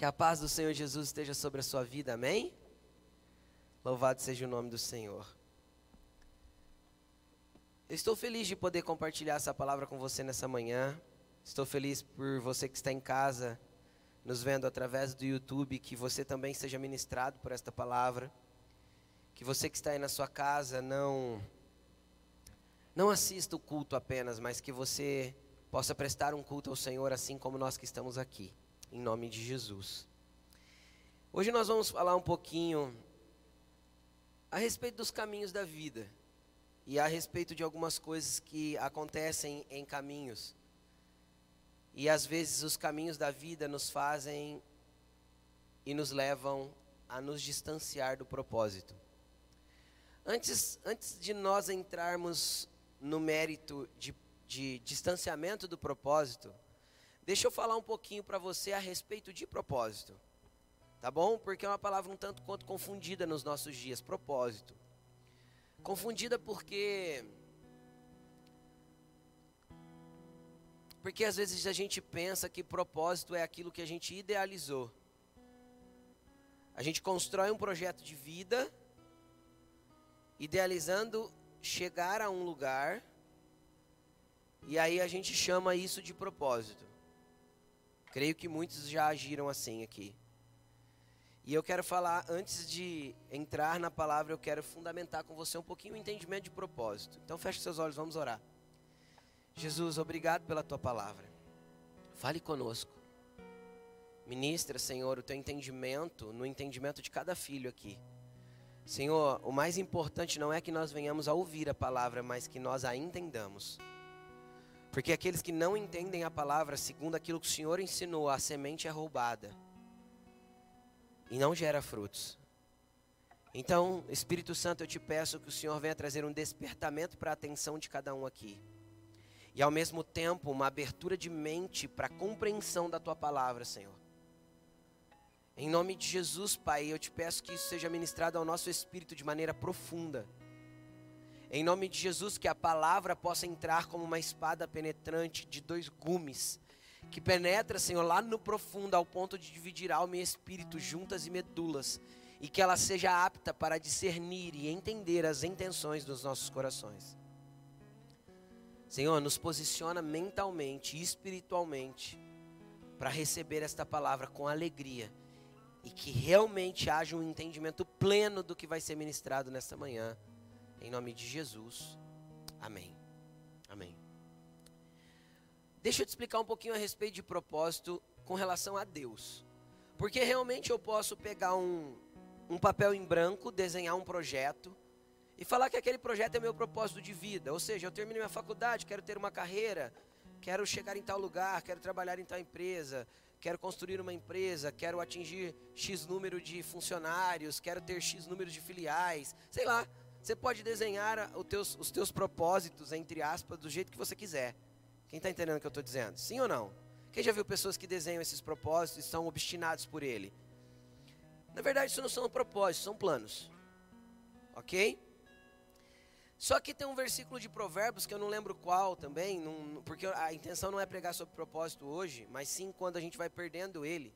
Que a paz do Senhor Jesus esteja sobre a sua vida, amém? Louvado seja o nome do Senhor. Eu estou feliz de poder compartilhar essa palavra com você nessa manhã. Estou feliz por você que está em casa, nos vendo através do YouTube, que você também seja ministrado por esta palavra. Que você que está aí na sua casa não não assista o culto apenas, mas que você possa prestar um culto ao Senhor assim como nós que estamos aqui em nome de Jesus. Hoje nós vamos falar um pouquinho a respeito dos caminhos da vida e a respeito de algumas coisas que acontecem em caminhos. E às vezes os caminhos da vida nos fazem e nos levam a nos distanciar do propósito. Antes, antes de nós entrarmos no mérito de, de distanciamento do propósito, Deixa eu falar um pouquinho para você a respeito de propósito. Tá bom? Porque é uma palavra um tanto quanto confundida nos nossos dias, propósito. Confundida porque Porque às vezes a gente pensa que propósito é aquilo que a gente idealizou. A gente constrói um projeto de vida, idealizando chegar a um lugar, e aí a gente chama isso de propósito. Creio que muitos já agiram assim aqui. E eu quero falar, antes de entrar na palavra, eu quero fundamentar com você um pouquinho o entendimento de propósito. Então feche seus olhos, vamos orar. Jesus, obrigado pela tua palavra. Fale conosco. Ministra, Senhor, o teu entendimento no entendimento de cada filho aqui. Senhor, o mais importante não é que nós venhamos a ouvir a palavra, mas que nós a entendamos. Porque aqueles que não entendem a palavra, segundo aquilo que o Senhor ensinou, a semente é roubada e não gera frutos. Então, Espírito Santo, eu te peço que o Senhor venha trazer um despertamento para a atenção de cada um aqui. E ao mesmo tempo, uma abertura de mente para a compreensão da tua palavra, Senhor. Em nome de Jesus, Pai, eu te peço que isso seja ministrado ao nosso espírito de maneira profunda em nome de Jesus, que a palavra possa entrar como uma espada penetrante de dois gumes, que penetra, Senhor, lá no profundo, ao ponto de dividir alma e espírito, juntas e medulas, e que ela seja apta para discernir e entender as intenções dos nossos corações. Senhor, nos posiciona mentalmente e espiritualmente para receber esta palavra com alegria e que realmente haja um entendimento pleno do que vai ser ministrado nesta manhã. Em nome de Jesus. Amém. Amém. Deixa eu te explicar um pouquinho a respeito de propósito com relação a Deus. Porque realmente eu posso pegar um, um papel em branco, desenhar um projeto e falar que aquele projeto é meu propósito de vida. Ou seja, eu termino minha faculdade, quero ter uma carreira, quero chegar em tal lugar, quero trabalhar em tal empresa, quero construir uma empresa, quero atingir X número de funcionários, quero ter X número de filiais, sei lá. Você pode desenhar os teus, os teus propósitos, entre aspas, do jeito que você quiser. Quem está entendendo o que eu estou dizendo? Sim ou não? Quem já viu pessoas que desenham esses propósitos e são obstinados por ele? Na verdade, isso não são propósitos, são planos. Ok? Só que tem um versículo de Provérbios que eu não lembro qual também, não, porque a intenção não é pregar sobre propósito hoje, mas sim quando a gente vai perdendo ele.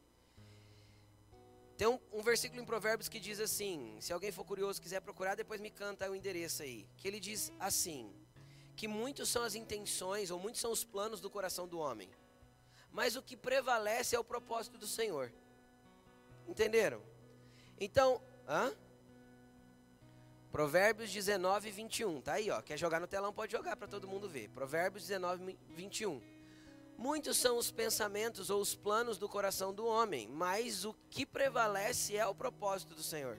Tem um, um, versículo em Provérbios que diz assim: se alguém for curioso quiser procurar, depois me canta o endereço aí. Que ele diz assim: que muitos são as intenções ou muitos são os planos do coração do homem, mas o que prevalece é o propósito do Senhor. Entenderam? Então, hã? Provérbios 19, 21. Tá aí, ó. Quer jogar no telão? Pode jogar para todo mundo ver. Provérbios 19, 21. Muitos são os pensamentos ou os planos do coração do homem, mas o que prevalece é o propósito do Senhor.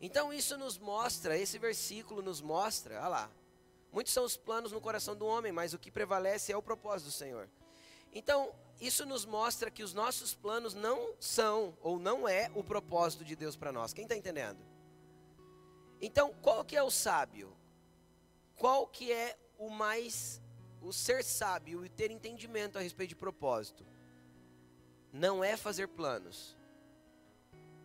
Então isso nos mostra, esse versículo nos mostra, olha lá. Muitos são os planos no coração do homem, mas o que prevalece é o propósito do Senhor. Então, isso nos mostra que os nossos planos não são ou não é o propósito de Deus para nós. Quem está entendendo? Então, qual que é o sábio? Qual que é o mais o ser sábio e ter entendimento a respeito de propósito não é fazer planos,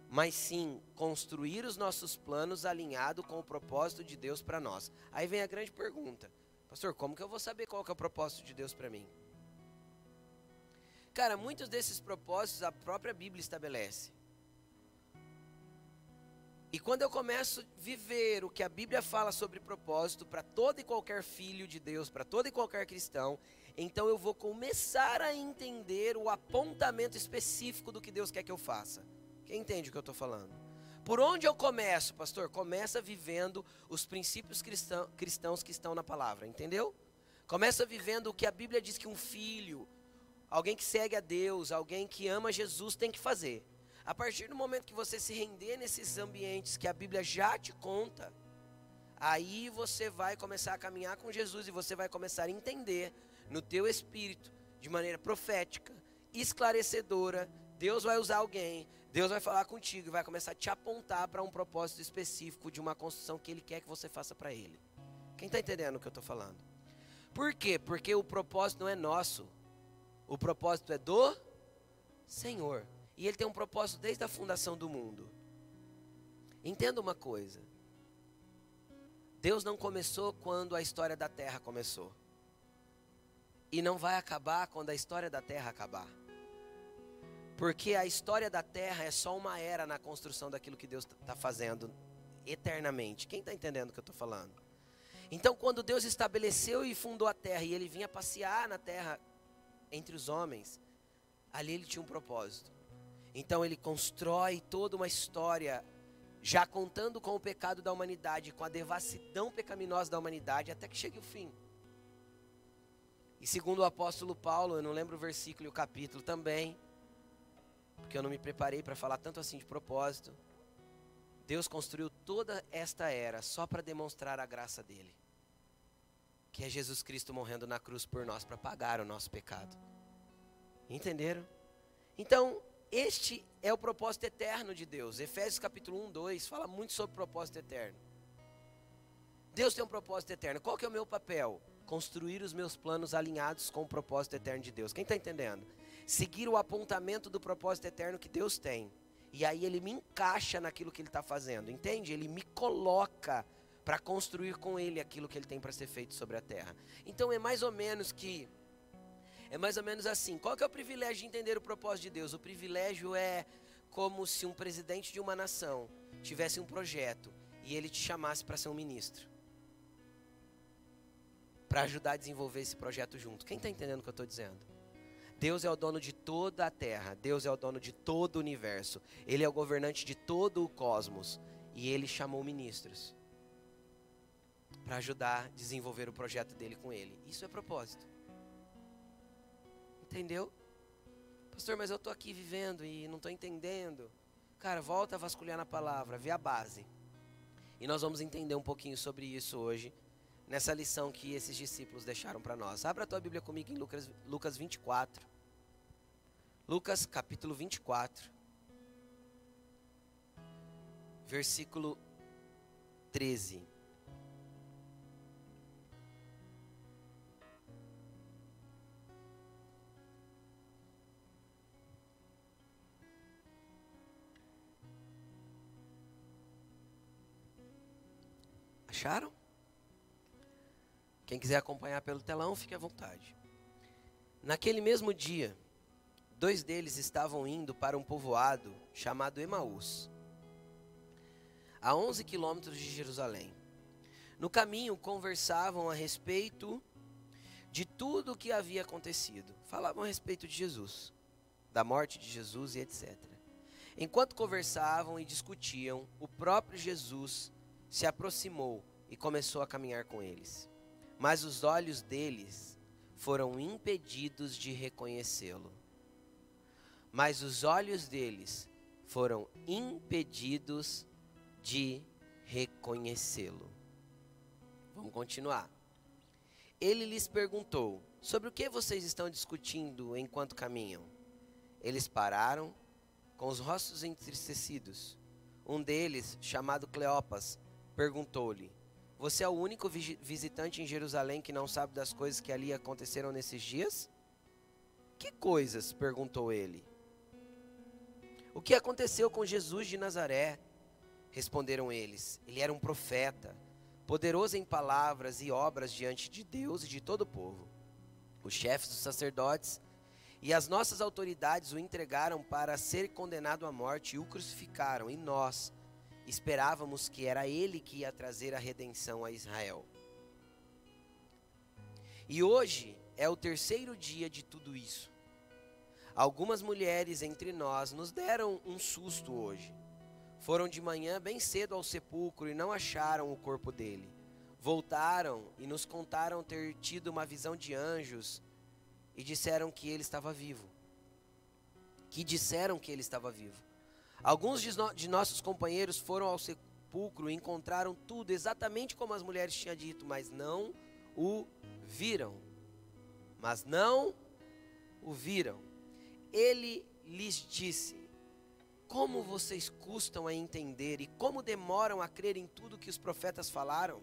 mas sim construir os nossos planos alinhado com o propósito de Deus para nós. Aí vem a grande pergunta: Pastor, como que eu vou saber qual que é o propósito de Deus para mim? cara, muitos desses propósitos a própria Bíblia estabelece. E quando eu começo a viver o que a Bíblia fala sobre propósito para todo e qualquer filho de Deus, para todo e qualquer cristão, então eu vou começar a entender o apontamento específico do que Deus quer que eu faça. Quem entende o que eu estou falando? Por onde eu começo, pastor? Começa vivendo os princípios cristão, cristãos que estão na palavra, entendeu? Começa vivendo o que a Bíblia diz que um filho, alguém que segue a Deus, alguém que ama Jesus tem que fazer. A partir do momento que você se render nesses ambientes que a Bíblia já te conta, aí você vai começar a caminhar com Jesus e você vai começar a entender no teu espírito, de maneira profética, esclarecedora. Deus vai usar alguém, Deus vai falar contigo e vai começar a te apontar para um propósito específico de uma construção que Ele quer que você faça para Ele. Quem está entendendo o que eu estou falando? Por quê? Porque o propósito não é nosso, o propósito é do Senhor. E Ele tem um propósito desde a fundação do mundo. Entenda uma coisa: Deus não começou quando a história da terra começou e não vai acabar quando a história da terra acabar. Porque a história da terra é só uma era na construção daquilo que Deus está fazendo eternamente. Quem está entendendo o que eu estou falando? Então, quando Deus estabeleceu e fundou a terra e ele vinha passear na terra entre os homens, ali ele tinha um propósito. Então, ele constrói toda uma história, já contando com o pecado da humanidade, com a devassidão pecaminosa da humanidade, até que chegue o fim. E segundo o apóstolo Paulo, eu não lembro o versículo e o capítulo também, porque eu não me preparei para falar tanto assim de propósito. Deus construiu toda esta era só para demonstrar a graça dele. Que é Jesus Cristo morrendo na cruz por nós para pagar o nosso pecado. Entenderam? Então, este é o propósito eterno de Deus. Efésios capítulo 1, 2 fala muito sobre propósito eterno. Deus tem um propósito eterno. Qual que é o meu papel? construir os meus planos alinhados com o propósito eterno de Deus. Quem está entendendo? Seguir o apontamento do propósito eterno que Deus tem. E aí ele me encaixa naquilo que ele está fazendo, entende? Ele me coloca para construir com ele aquilo que ele tem para ser feito sobre a terra. Então é mais ou menos que é mais ou menos assim. Qual que é o privilégio de entender o propósito de Deus? O privilégio é como se um presidente de uma nação tivesse um projeto e ele te chamasse para ser um ministro para ajudar a desenvolver esse projeto junto. Quem está entendendo o que eu estou dizendo? Deus é o dono de toda a terra, Deus é o dono de todo o universo, Ele é o governante de todo o cosmos e Ele chamou ministros para ajudar a desenvolver o projeto dele com Ele. Isso é propósito. Entendeu? Pastor, mas eu estou aqui vivendo e não estou entendendo. Cara, volta a vasculhar na palavra, vê a base. E nós vamos entender um pouquinho sobre isso hoje nessa lição que esses discípulos deixaram para nós. Abra a tua Bíblia comigo em Lucas, Lucas 24. Lucas capítulo 24, versículo 13. Acharam? Quem quiser acompanhar pelo telão, fique à vontade. Naquele mesmo dia, dois deles estavam indo para um povoado chamado Emaús, a 11 quilômetros de Jerusalém. No caminho, conversavam a respeito de tudo o que havia acontecido. Falavam a respeito de Jesus, da morte de Jesus e etc. Enquanto conversavam e discutiam, o próprio Jesus se aproximou e começou a caminhar com eles mas os olhos deles foram impedidos de reconhecê-lo. Mas os olhos deles foram impedidos de reconhecê-lo. Vamos continuar. Ele lhes perguntou: Sobre o que vocês estão discutindo enquanto caminham? Eles pararam, com os rostos entristecidos. Um deles, chamado Cleopas, perguntou-lhe: você é o único visitante em Jerusalém que não sabe das coisas que ali aconteceram nesses dias? Que coisas? perguntou ele. O que aconteceu com Jesus de Nazaré? Responderam eles. Ele era um profeta, poderoso em palavras e obras diante de Deus e de todo o povo. Os chefes dos sacerdotes E as nossas autoridades o entregaram para ser condenado à morte e o crucificaram. E nós esperávamos que era ele que ia trazer a redenção a Israel. E hoje é o terceiro dia de tudo isso. Algumas mulheres entre nós nos deram um susto hoje. Foram de manhã bem cedo ao sepulcro e não acharam o corpo dele. Voltaram e nos contaram ter tido uma visão de anjos e disseram que ele estava vivo. Que disseram que ele estava vivo. Alguns de, no, de nossos companheiros foram ao sepulcro e encontraram tudo exatamente como as mulheres tinham dito, mas não o viram. Mas não o viram ele lhes disse: Como vocês custam a entender e como demoram a crer em tudo que os profetas falaram?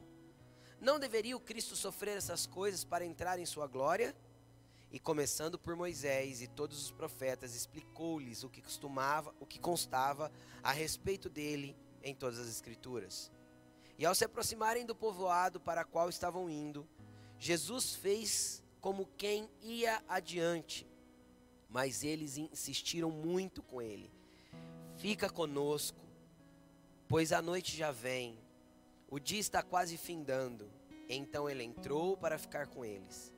Não deveria o Cristo sofrer essas coisas para entrar em sua glória? E começando por Moisés e todos os profetas, explicou-lhes o que costumava, o que constava a respeito dele em todas as escrituras. E ao se aproximarem do povoado para qual estavam indo, Jesus fez como quem ia adiante mas eles insistiram muito com ele. Fica conosco, pois a noite já vem, o dia está quase findando. Então ele entrou para ficar com eles.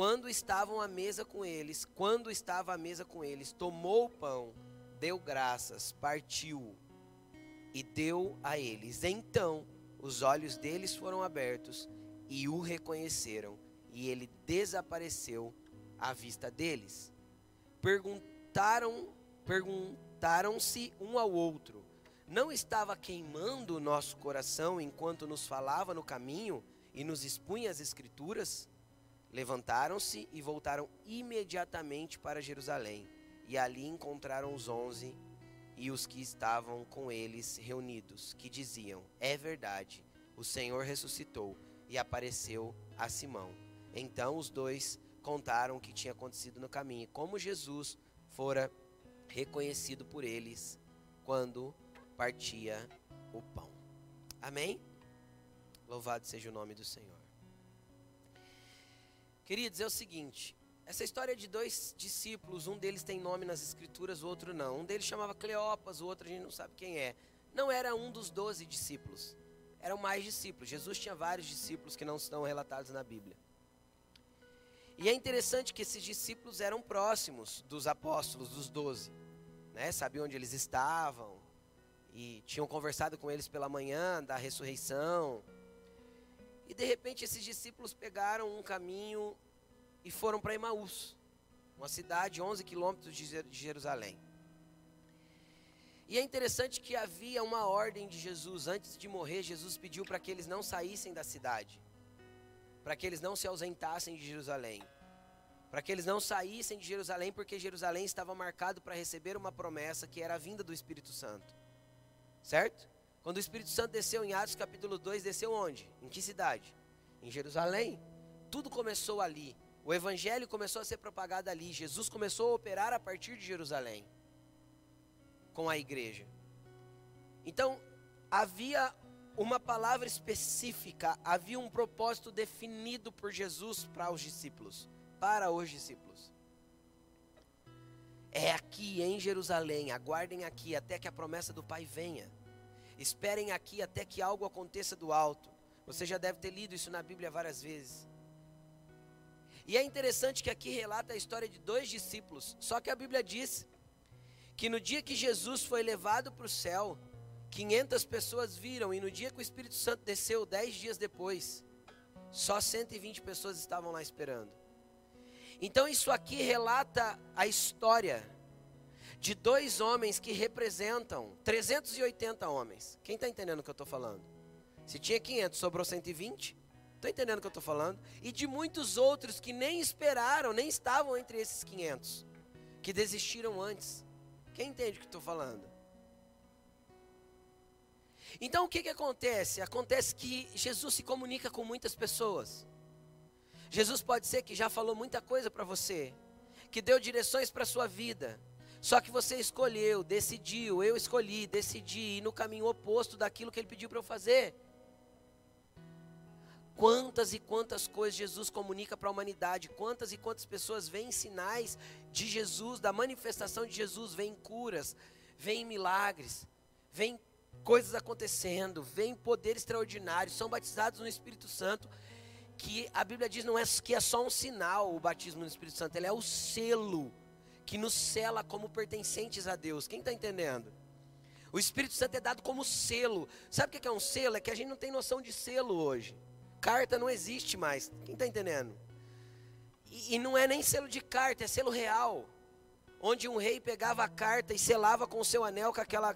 Quando estavam à mesa com eles, quando estava à mesa com eles, tomou o pão, deu graças, partiu e deu a eles. Então os olhos deles foram abertos e o reconheceram, e ele desapareceu à vista deles perguntaram, perguntaram-se um ao outro: Não estava queimando o nosso coração enquanto nos falava no caminho e nos expunha as escrituras? Levantaram-se e voltaram imediatamente para Jerusalém, e ali encontraram os onze e os que estavam com eles reunidos, que diziam: É verdade, o Senhor ressuscitou e apareceu a Simão. Então os dois contaram o que tinha acontecido no caminho, como Jesus fora reconhecido por eles quando partia o pão. Amém? Louvado seja o nome do Senhor. Queridos, é o seguinte: essa história de dois discípulos, um deles tem nome nas escrituras, o outro não. Um deles chamava Cleopas, o outro a gente não sabe quem é. Não era um dos doze discípulos, eram mais discípulos. Jesus tinha vários discípulos que não estão relatados na Bíblia. E é interessante que esses discípulos eram próximos dos apóstolos, dos doze. Né? Sabiam onde eles estavam. E tinham conversado com eles pela manhã da ressurreição. E de repente esses discípulos pegaram um caminho e foram para Emaús, uma cidade 11 quilômetros de Jerusalém. E é interessante que havia uma ordem de Jesus. Antes de morrer, Jesus pediu para que eles não saíssem da cidade para que eles não se ausentassem de Jerusalém. Para que eles não saíssem de Jerusalém, porque Jerusalém estava marcado para receber uma promessa que era a vinda do Espírito Santo. Certo? Quando o Espírito Santo desceu em Atos capítulo 2, desceu onde? Em que cidade? Em Jerusalém. Tudo começou ali. O evangelho começou a ser propagado ali. Jesus começou a operar a partir de Jerusalém com a igreja. Então, havia uma palavra específica, havia um propósito definido por Jesus para os discípulos, para os discípulos. É aqui em Jerusalém, aguardem aqui até que a promessa do Pai venha. Esperem aqui até que algo aconteça do alto. Você já deve ter lido isso na Bíblia várias vezes. E é interessante que aqui relata a história de dois discípulos. Só que a Bíblia diz que no dia que Jesus foi levado para o céu, 500 pessoas viram, e no dia que o Espírito Santo desceu, 10 dias depois, só 120 pessoas estavam lá esperando. Então, isso aqui relata a história de dois homens que representam 380 homens. Quem está entendendo o que eu estou falando? Se tinha 500, sobrou 120? Estou entendendo o que eu estou falando? E de muitos outros que nem esperaram, nem estavam entre esses 500, que desistiram antes. Quem entende o que estou falando? Então o que, que acontece? Acontece que Jesus se comunica com muitas pessoas. Jesus pode ser que já falou muita coisa para você, que deu direções para a sua vida. Só que você escolheu, decidiu, eu escolhi, decidi ir no caminho oposto daquilo que ele pediu para eu fazer. Quantas e quantas coisas Jesus comunica para a humanidade, quantas e quantas pessoas veem sinais de Jesus, da manifestação de Jesus, veem curas, veem milagres, veem coisas acontecendo, veem poder extraordinário, são batizados no Espírito Santo, que a Bíblia diz não é que é só um sinal o batismo no Espírito Santo, ele é o selo que nos cela como pertencentes a Deus. Quem está entendendo? O Espírito Santo é dado como selo. Sabe o que é um selo? É que a gente não tem noção de selo hoje. Carta não existe mais. Quem está entendendo? E, e não é nem selo de carta, é selo real. Onde um rei pegava a carta e selava com o seu anel com aquela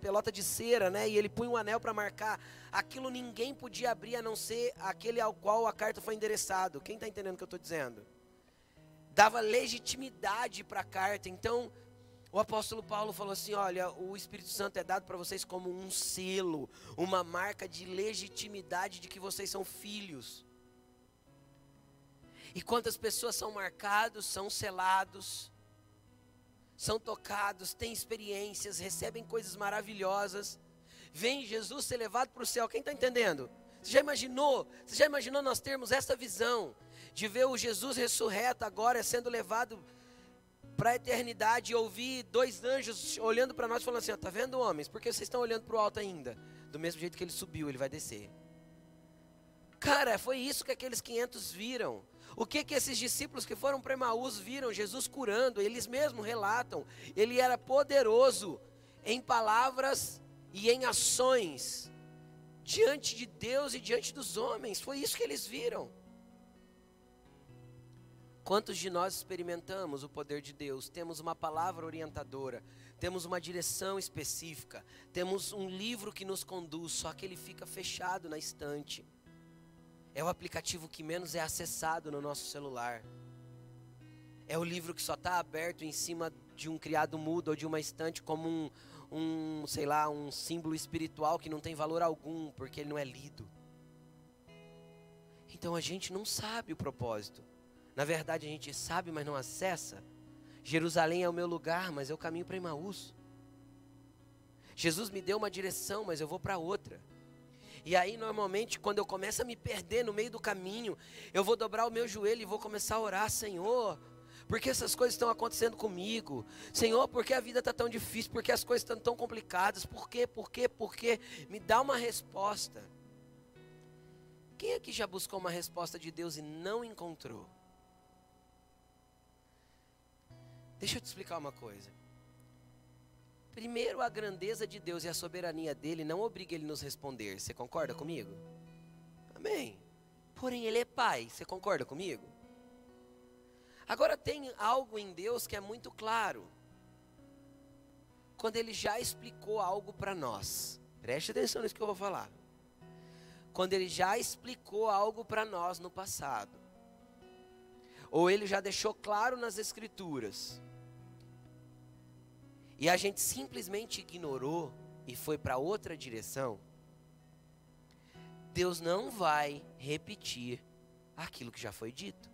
pelota, de cera, né? E ele punha um anel para marcar. Aquilo ninguém podia abrir a não ser aquele ao qual a carta foi endereçado. Quem está entendendo o que eu estou dizendo? Dava legitimidade para a carta. Então, o apóstolo Paulo falou assim: olha, o Espírito Santo é dado para vocês como um selo, uma marca de legitimidade de que vocês são filhos. E quantas pessoas são marcados, são selados, são tocados, têm experiências, recebem coisas maravilhosas, vem Jesus ser levado para o céu. Quem está entendendo? Você já imaginou? Você já imaginou nós termos essa visão de ver o Jesus ressurreto agora sendo levado para a eternidade e ouvir dois anjos olhando para nós falando assim: está vendo, homens? Porque vocês estão olhando para o alto ainda? Do mesmo jeito que ele subiu, ele vai descer. Cara, foi isso que aqueles 500 viram. O que que esses discípulos que foram para Emaús viram? Jesus curando, eles mesmos relatam. Ele era poderoso em palavras e em ações diante de Deus e diante dos homens. Foi isso que eles viram. Quantos de nós experimentamos o poder de Deus? Temos uma palavra orientadora, temos uma direção específica, temos um livro que nos conduz, só que ele fica fechado na estante. É o aplicativo que menos é acessado no nosso celular. É o livro que só está aberto em cima de um criado mudo ou de uma estante como um, um, sei lá, um símbolo espiritual que não tem valor algum, porque ele não é lido. Então a gente não sabe o propósito. Na verdade, a gente sabe, mas não acessa. Jerusalém é o meu lugar, mas eu caminho para Emaús. Jesus me deu uma direção, mas eu vou para outra. E aí, normalmente, quando eu começo a me perder no meio do caminho, eu vou dobrar o meu joelho e vou começar a orar, Senhor, porque essas coisas estão acontecendo comigo? Senhor, por que a vida está tão difícil? Por que as coisas estão tão complicadas? Por quê? Por quê? Por quê? Me dá uma resposta. Quem aqui já buscou uma resposta de Deus e não encontrou? Deixa eu te explicar uma coisa. Primeiro, a grandeza de Deus e a soberania dele não obriga ele a nos responder. Você concorda comigo? Amém. Porém, ele é pai. Você concorda comigo? Agora, tem algo em Deus que é muito claro. Quando ele já explicou algo para nós. Preste atenção nisso que eu vou falar. Quando ele já explicou algo para nós no passado. Ou ele já deixou claro nas Escrituras e a gente simplesmente ignorou e foi para outra direção, Deus não vai repetir aquilo que já foi dito.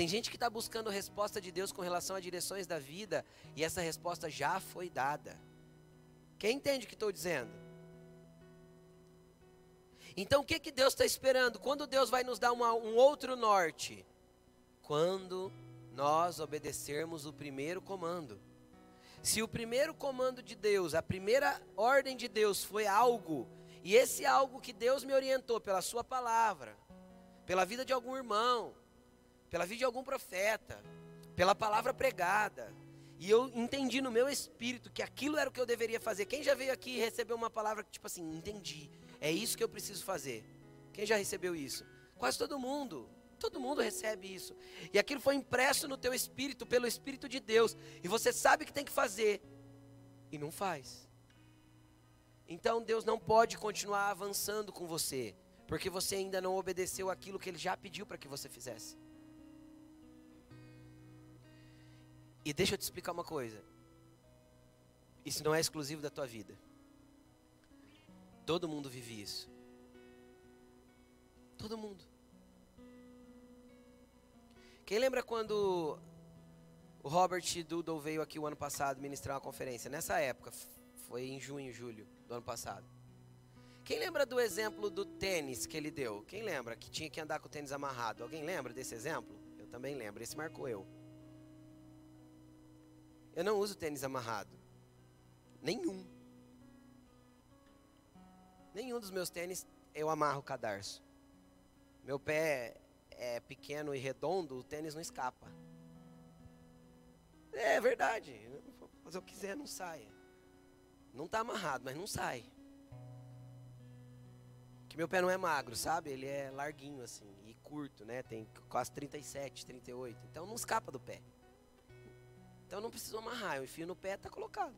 Tem gente que está buscando resposta de Deus com relação a direções da vida e essa resposta já foi dada. Quem entende o que estou dizendo? Então o que, que Deus está esperando? Quando Deus vai nos dar uma, um outro norte? Quando nós obedecermos o primeiro comando. Se o primeiro comando de Deus, a primeira ordem de Deus foi algo, e esse algo que Deus me orientou pela Sua palavra, pela vida de algum irmão, pela vida de algum profeta, pela palavra pregada, e eu entendi no meu espírito que aquilo era o que eu deveria fazer. Quem já veio aqui e recebeu uma palavra que, tipo assim, entendi, é isso que eu preciso fazer? Quem já recebeu isso? Quase todo mundo. Todo mundo recebe isso. E aquilo foi impresso no teu espírito pelo Espírito de Deus. E você sabe que tem que fazer. E não faz. Então Deus não pode continuar avançando com você. Porque você ainda não obedeceu aquilo que Ele já pediu para que você fizesse. E deixa eu te explicar uma coisa. Isso não é exclusivo da tua vida. Todo mundo vive isso. Todo mundo. Quem lembra quando o Robert Doodle veio aqui o ano passado ministrar uma conferência? Nessa época, foi em junho, julho do ano passado. Quem lembra do exemplo do tênis que ele deu? Quem lembra que tinha que andar com o tênis amarrado? Alguém lembra desse exemplo? Eu também lembro. Esse marcou eu. Eu não uso tênis amarrado. Nenhum. Nenhum dos meus tênis eu amarro o cadarço. Meu pé é pequeno e redondo, o tênis não escapa. É verdade. Mas eu quiser, não saia. Não está amarrado, mas não sai. Que meu pé não é magro, sabe? Ele é larguinho assim e curto, né? Tem quase 37, 38. Então não escapa do pé. Então não preciso amarrar. Eu enfio no pé, está colocado.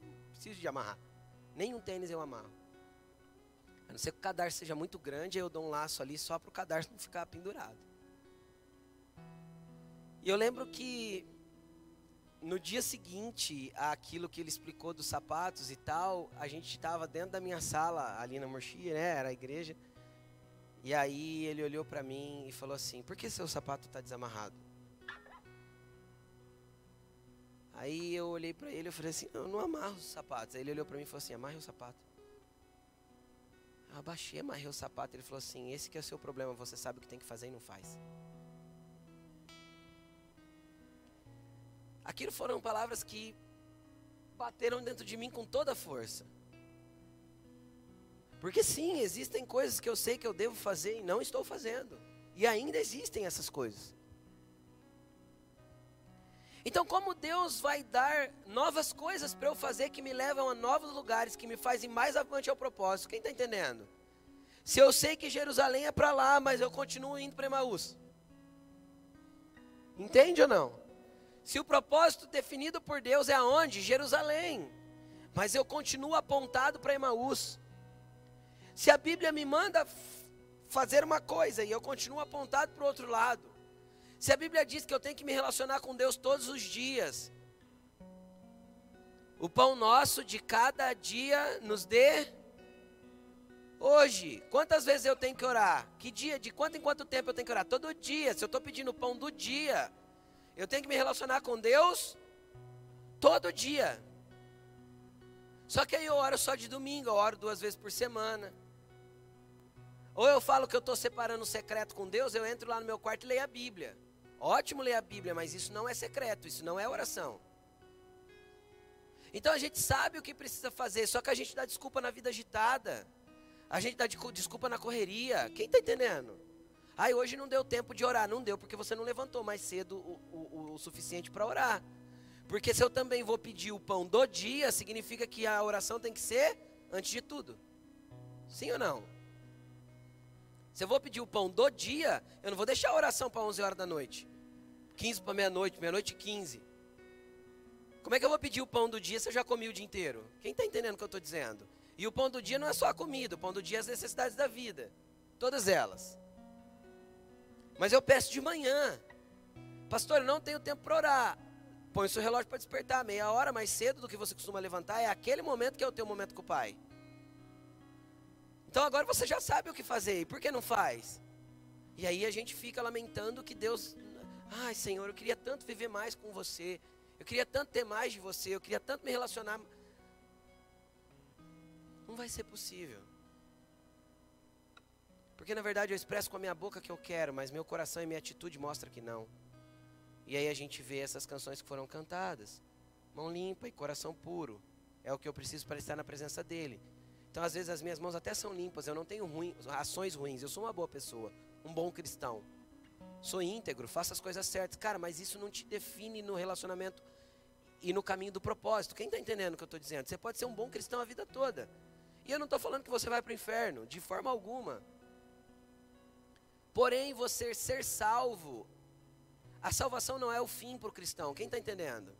Não preciso de amarrar. Nenhum tênis eu amarro. A não ser que o cadarço seja muito grande, eu dou um laço ali só para o cadarço não ficar pendurado. E eu lembro que no dia seguinte, aquilo que ele explicou dos sapatos e tal, a gente estava dentro da minha sala, ali na Morchia, né? Era a igreja. E aí ele olhou para mim e falou assim: Por que seu sapato está desamarrado? Aí eu olhei para ele e falei assim: Eu não amarro os sapatos. Aí ele olhou para mim e falou assim: Amarre o sapato. Eu abaixei, amarrei o sapato. Ele falou assim: Esse que é o seu problema, você sabe o que tem que fazer e não faz. Aquilo foram palavras que bateram dentro de mim com toda a força. Porque sim, existem coisas que eu sei que eu devo fazer e não estou fazendo. E ainda existem essas coisas. Então, como Deus vai dar novas coisas para eu fazer que me levam a novos lugares, que me fazem mais avante ao propósito? Quem está entendendo? Se eu sei que Jerusalém é para lá, mas eu continuo indo para Emaús. Entende ou não? Se o propósito definido por Deus é aonde? Jerusalém. Mas eu continuo apontado para Emaús. Se a Bíblia me manda fazer uma coisa e eu continuo apontado para o outro lado. Se a Bíblia diz que eu tenho que me relacionar com Deus todos os dias. O pão nosso de cada dia nos dê hoje. Quantas vezes eu tenho que orar? Que dia? De quanto em quanto tempo eu tenho que orar? Todo dia. Se eu estou pedindo o pão do dia, eu tenho que me relacionar com Deus todo dia. Só que aí eu oro só de domingo, eu oro duas vezes por semana. Ou eu falo que eu estou separando o secreto com Deus, eu entro lá no meu quarto e leio a Bíblia. Ótimo ler a Bíblia, mas isso não é secreto, isso não é oração. Então a gente sabe o que precisa fazer, só que a gente dá desculpa na vida agitada. A gente dá desculpa na correria. Quem está entendendo? Ai, hoje não deu tempo de orar. Não deu, porque você não levantou mais cedo o, o, o suficiente para orar. Porque se eu também vou pedir o pão do dia, significa que a oração tem que ser antes de tudo. Sim ou não? Se eu vou pedir o pão do dia, eu não vou deixar a oração para 11 horas da noite. 15 para meia-noite, meia-noite e 15. Como é que eu vou pedir o pão do dia se eu já comi o dia inteiro? Quem está entendendo o que eu estou dizendo? E o pão do dia não é só a comida, o pão do dia é as necessidades da vida. Todas elas. Mas eu peço de manhã. Pastor, eu não tenho tempo para orar. Põe o seu relógio para despertar meia hora mais cedo do que você costuma levantar. É aquele momento que é o teu momento com o Pai. Então agora você já sabe o que fazer. E por que não faz? E aí a gente fica lamentando que Deus. Ai, Senhor, eu queria tanto viver mais com você. Eu queria tanto ter mais de você. Eu queria tanto me relacionar. Não vai ser possível. Porque na verdade eu expresso com a minha boca que eu quero, mas meu coração e minha atitude mostram que não. E aí a gente vê essas canções que foram cantadas. Mão limpa e coração puro. É o que eu preciso para estar na presença dele. Então, às vezes, as minhas mãos até são limpas, eu não tenho ruim, ações ruins, eu sou uma boa pessoa, um bom cristão. Sou íntegro, faço as coisas certas. Cara, mas isso não te define no relacionamento e no caminho do propósito. Quem está entendendo o que eu estou dizendo? Você pode ser um bom cristão a vida toda. E eu não estou falando que você vai para o inferno, de forma alguma. Porém, você ser salvo, a salvação não é o fim para o cristão. Quem está entendendo?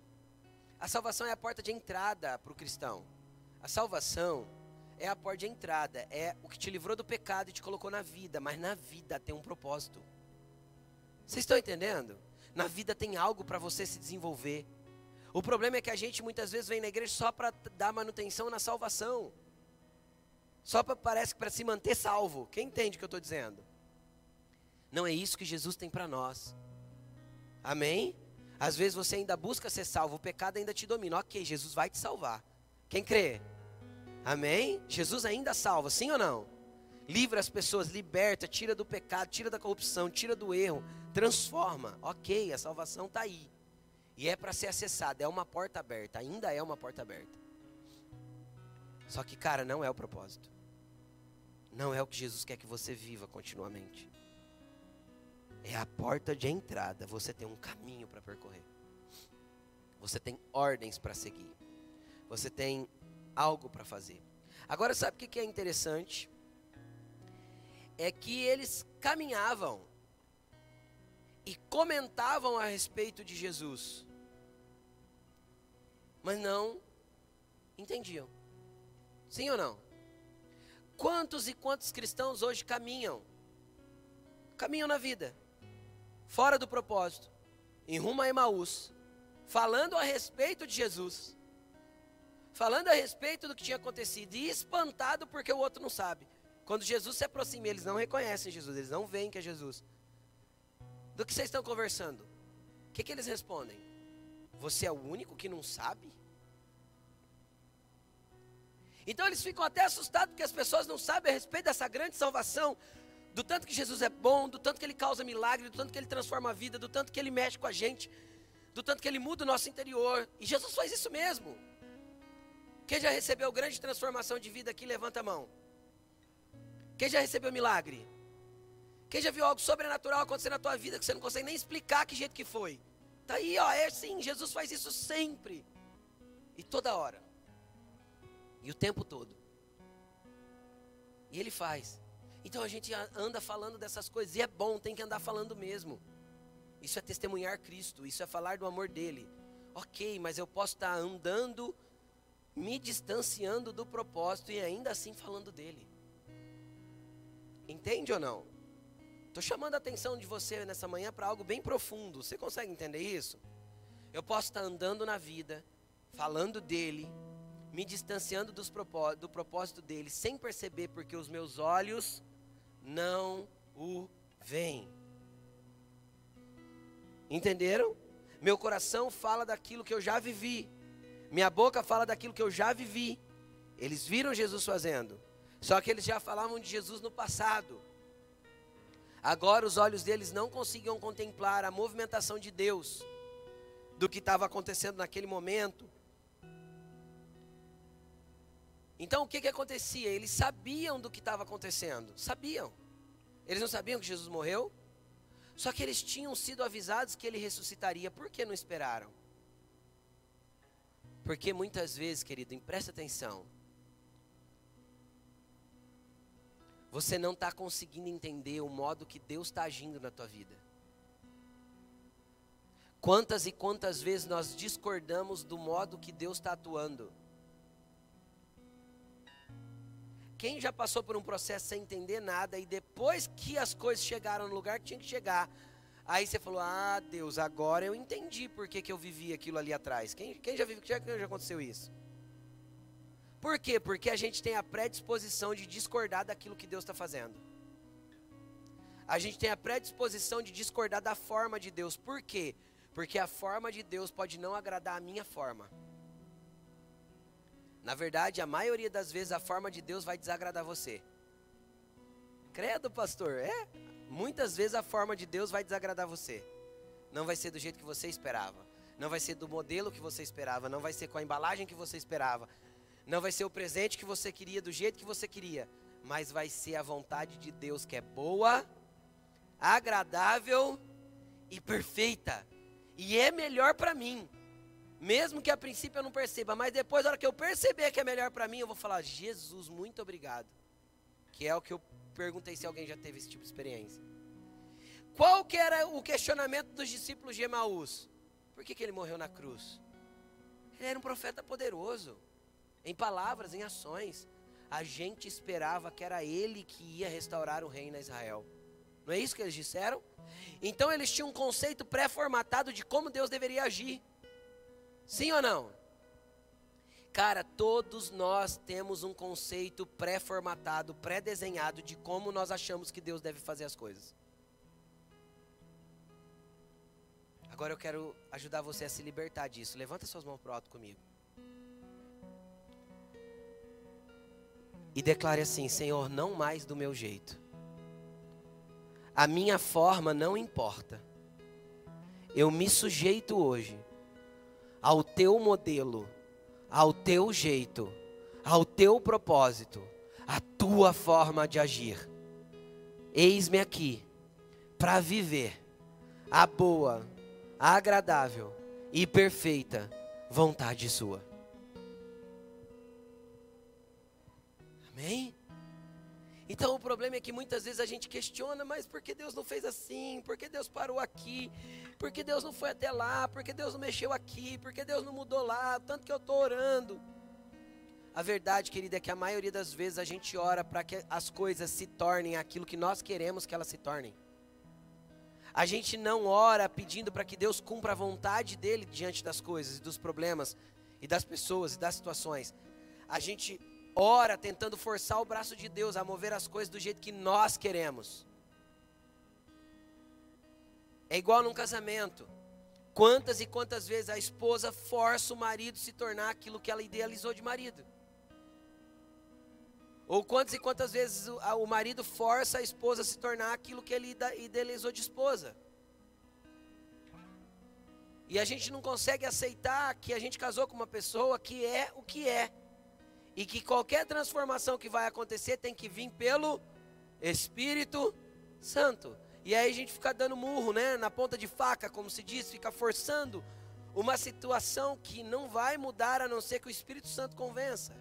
A salvação é a porta de entrada para o cristão. A salvação é a porta de entrada, é o que te livrou do pecado e te colocou na vida, mas na vida tem um propósito. Vocês estão entendendo? Na vida tem algo para você se desenvolver. O problema é que a gente muitas vezes vem na igreja só para dar manutenção na salvação. Só para parece para se manter salvo. Quem entende o que eu estou dizendo? Não é isso que Jesus tem para nós. Amém? Às vezes você ainda busca ser salvo, o pecado ainda te domina. Ok, Jesus vai te salvar. Quem crê? Amém? Jesus ainda salva, sim ou não? Livra as pessoas, liberta, tira do pecado, tira da corrupção, tira do erro, transforma. Ok, a salvação está aí. E é para ser acessada, é uma porta aberta, ainda é uma porta aberta. Só que, cara, não é o propósito. Não é o que Jesus quer que você viva continuamente. É a porta de entrada. Você tem um caminho para percorrer. Você tem ordens para seguir. Você tem algo para fazer. Agora, sabe o que é interessante? É que eles caminhavam e comentavam a respeito de Jesus, mas não entendiam. Sim ou não? Quantos e quantos cristãos hoje caminham? Caminham na vida, fora do propósito, em rumo a Emaús, falando a respeito de Jesus, falando a respeito do que tinha acontecido e espantado porque o outro não sabe. Quando Jesus se aproxima, eles não reconhecem Jesus, eles não veem que é Jesus. Do que vocês estão conversando? O que, que eles respondem? Você é o único que não sabe? Então eles ficam até assustados porque as pessoas não sabem a respeito dessa grande salvação, do tanto que Jesus é bom, do tanto que ele causa milagre, do tanto que ele transforma a vida, do tanto que ele mexe com a gente, do tanto que ele muda o nosso interior. E Jesus faz isso mesmo. Quem já recebeu grande transformação de vida aqui, levanta a mão. Quem já recebeu milagre? Quem já viu algo sobrenatural acontecer na tua vida que você não consegue nem explicar que jeito que foi? Tá aí, ó, é sim, Jesus faz isso sempre. E toda hora. E o tempo todo. E ele faz. Então a gente anda falando dessas coisas e é bom, tem que andar falando mesmo. Isso é testemunhar Cristo, isso é falar do amor dele. OK, mas eu posso estar andando me distanciando do propósito e ainda assim falando dele. Entende ou não? Estou chamando a atenção de você nessa manhã para algo bem profundo. Você consegue entender isso? Eu posso estar andando na vida, falando dele, me distanciando propós do propósito dele, sem perceber, porque os meus olhos não o veem. Entenderam? Meu coração fala daquilo que eu já vivi. Minha boca fala daquilo que eu já vivi. Eles viram Jesus fazendo. Só que eles já falavam de Jesus no passado. Agora os olhos deles não conseguiam contemplar a movimentação de Deus do que estava acontecendo naquele momento. Então o que, que acontecia? Eles sabiam do que estava acontecendo. Sabiam. Eles não sabiam que Jesus morreu? Só que eles tinham sido avisados que ele ressuscitaria. Por que não esperaram? Porque muitas vezes, querido, presta atenção. Você não está conseguindo entender o modo que Deus está agindo na tua vida. Quantas e quantas vezes nós discordamos do modo que Deus está atuando? Quem já passou por um processo sem entender nada e depois que as coisas chegaram no lugar que tinha que chegar, Aí você falou: Ah, Deus, agora eu entendi por que, que eu vivi aquilo ali atrás. Quem, quem já vive, já, já aconteceu isso? Por quê? Porque a gente tem a predisposição de discordar daquilo que Deus está fazendo. A gente tem a predisposição de discordar da forma de Deus. Por quê? Porque a forma de Deus pode não agradar a minha forma. Na verdade, a maioria das vezes a forma de Deus vai desagradar você. Credo, pastor. É, Muitas vezes a forma de Deus vai desagradar você. Não vai ser do jeito que você esperava. Não vai ser do modelo que você esperava. Não vai ser com a embalagem que você esperava. Não vai ser o presente que você queria do jeito que você queria. Mas vai ser a vontade de Deus que é boa, agradável e perfeita. E é melhor para mim. Mesmo que a princípio eu não perceba, mas depois, na hora que eu perceber que é melhor para mim, eu vou falar: Jesus, muito obrigado. Que é o que eu perguntei se alguém já teve esse tipo de experiência. Qual que era o questionamento dos discípulos de Emaús? Por que, que ele morreu na cruz? Ele era um profeta poderoso, em palavras, em ações. A gente esperava que era ele que ia restaurar o reino a Israel. Não é isso que eles disseram? Então eles tinham um conceito pré-formatado de como Deus deveria agir. Sim ou não? Cara, todos nós temos um conceito pré-formatado, pré-desenhado de como nós achamos que Deus deve fazer as coisas. Agora eu quero ajudar você a se libertar disso. Levanta suas mãos para o alto comigo. e declare assim: Senhor, não mais do meu jeito. A minha forma não importa. Eu me sujeito hoje ao teu modelo, ao teu jeito, ao teu propósito, à tua forma de agir. Eis-me aqui para viver a boa, a agradável e perfeita vontade sua. Amém? Então o problema é que muitas vezes a gente questiona, mas por que Deus não fez assim? Por que Deus parou aqui? Por que Deus não foi até lá? Por que Deus não mexeu aqui? Por que Deus não mudou lá? Tanto que eu estou orando. A verdade, querida, é que a maioria das vezes a gente ora para que as coisas se tornem aquilo que nós queremos que elas se tornem. A gente não ora pedindo para que Deus cumpra a vontade dele diante das coisas, dos problemas, e das pessoas, e das situações. A gente ora tentando forçar o braço de Deus a mover as coisas do jeito que nós queremos. É igual num casamento. Quantas e quantas vezes a esposa força o marido a se tornar aquilo que ela idealizou de marido? Ou quantas e quantas vezes o, marido força a esposa a se tornar aquilo que ele idealizou de esposa? E a gente não consegue aceitar que a gente casou com uma pessoa que é o que é. E que qualquer transformação que vai acontecer tem que vir pelo Espírito Santo. E aí a gente fica dando murro, né, na ponta de faca, como se diz, fica forçando uma situação que não vai mudar a não ser que o Espírito Santo convença.